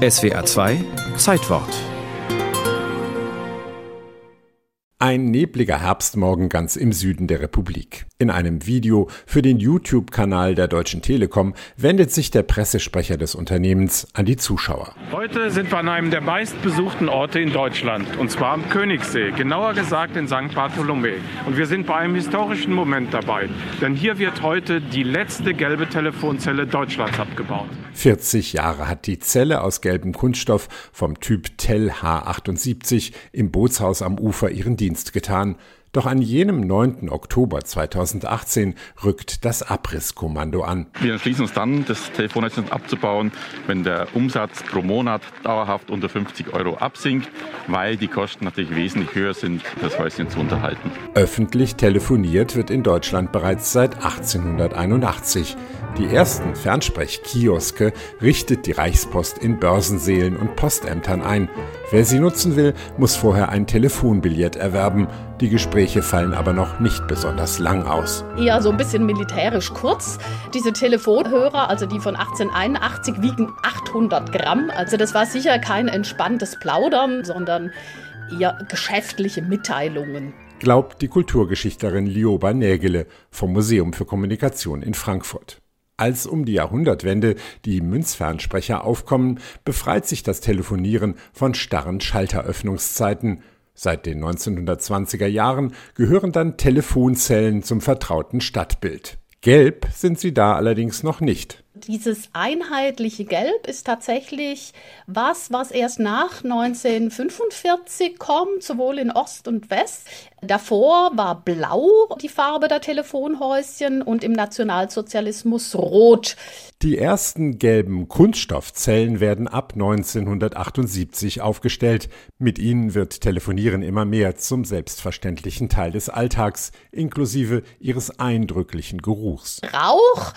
SWA 2 Zeitwort Ein nebliger Herbstmorgen ganz im Süden der Republik. In einem Video für den YouTube-Kanal der Deutschen Telekom wendet sich der Pressesprecher des Unternehmens an die Zuschauer. Heute sind wir an einem der meistbesuchten Orte in Deutschland, und zwar am Königssee, genauer gesagt in St. Bartholomä. Und wir sind bei einem historischen Moment dabei, denn hier wird heute die letzte gelbe Telefonzelle Deutschlands abgebaut. 40 Jahre hat die Zelle aus gelbem Kunststoff vom Typ TEL H78 im Bootshaus am Ufer ihren Dienst Dienst getan, doch an jenem 9. Oktober 2018 rückt das Abrisskommando an. Wir entschließen uns dann, das Telefonnetz abzubauen, wenn der Umsatz pro Monat dauerhaft unter 50 Euro absinkt, weil die Kosten natürlich wesentlich höher sind, das Häuschen zu unterhalten. Öffentlich telefoniert wird in Deutschland bereits seit 1881. Die ersten Fernsprechkioske richtet die Reichspost in Börsenseelen und Postämtern ein. Wer sie nutzen will, muss vorher ein Telefonbillett erwerben. Die Gespräche fallen aber noch nicht besonders lang aus. Eher so ein bisschen militärisch kurz. Diese Telefonhörer, also die von 1881, wiegen 800 Gramm. Also das war sicher kein entspanntes Plaudern, sondern eher geschäftliche Mitteilungen glaubt die Kulturgeschichtlerin Lioba Nägele vom Museum für Kommunikation in Frankfurt. Als um die Jahrhundertwende die Münzfernsprecher aufkommen, befreit sich das Telefonieren von starren Schalteröffnungszeiten. Seit den 1920er Jahren gehören dann Telefonzellen zum vertrauten Stadtbild. Gelb sind sie da allerdings noch nicht. Dieses einheitliche Gelb ist tatsächlich was, was erst nach 1945 kommt, sowohl in Ost und West. Davor war blau die Farbe der Telefonhäuschen und im Nationalsozialismus rot. Die ersten gelben Kunststoffzellen werden ab 1978 aufgestellt. Mit ihnen wird Telefonieren immer mehr zum selbstverständlichen Teil des Alltags, inklusive ihres eindrücklichen Geruchs. Rauch,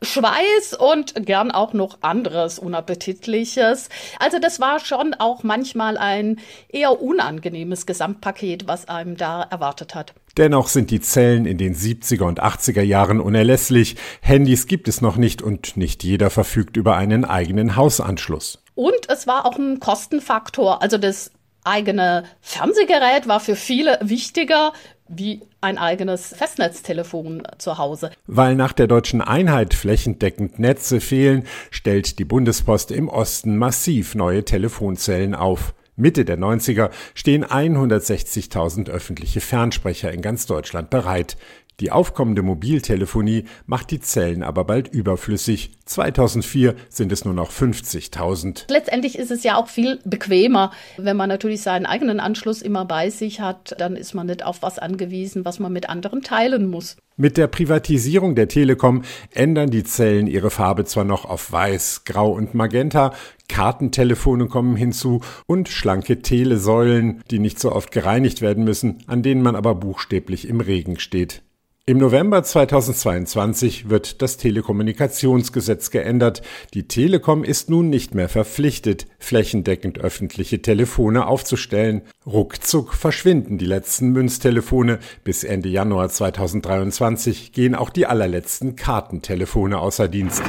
Schweiß und gern auch noch anderes Unappetitliches. Also das war schon auch manchmal ein eher unangenehmes Gesamtpaket, was einem da erwartet hat. Dennoch sind die Zellen in den 70er und 80er Jahren unerlässlich. Handys gibt es noch nicht und nicht jeder verfügt über einen eigenen Hausanschluss. Und es war auch ein Kostenfaktor. Also das eigene Fernsehgerät war für viele wichtiger wie ein eigenes Festnetztelefon zu Hause. Weil nach der deutschen Einheit flächendeckend Netze fehlen, stellt die Bundespost im Osten massiv neue Telefonzellen auf. Mitte der 90er stehen 160.000 öffentliche Fernsprecher in ganz Deutschland bereit. Die aufkommende Mobiltelefonie macht die Zellen aber bald überflüssig. 2004 sind es nur noch 50.000. Letztendlich ist es ja auch viel bequemer, wenn man natürlich seinen eigenen Anschluss immer bei sich hat, dann ist man nicht auf was angewiesen, was man mit anderen teilen muss. Mit der Privatisierung der Telekom ändern die Zellen ihre Farbe zwar noch auf weiß, grau und magenta, Kartentelefone kommen hinzu und schlanke Telesäulen, die nicht so oft gereinigt werden müssen, an denen man aber buchstäblich im Regen steht. Im November 2022 wird das Telekommunikationsgesetz geändert. Die Telekom ist nun nicht mehr verpflichtet, flächendeckend öffentliche Telefone aufzustellen. Ruckzuck verschwinden die letzten Münztelefone. Bis Ende Januar 2023 gehen auch die allerletzten Kartentelefone außer Dienst.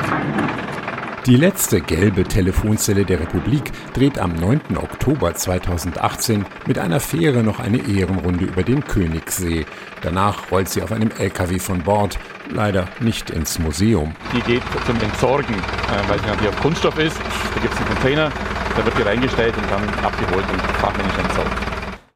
Die letzte gelbe Telefonzelle der Republik dreht am 9. Oktober 2018 mit einer Fähre noch eine Ehrenrunde über den Königssee. Danach rollt sie auf einem LKW von Bord, leider nicht ins Museum. Die geht zum Entsorgen, äh, weil sie natürlich auf Kunststoff ist. Da gibt es einen Container, da wird die reingestellt und dann abgeholt und fachmännisch entsorgt.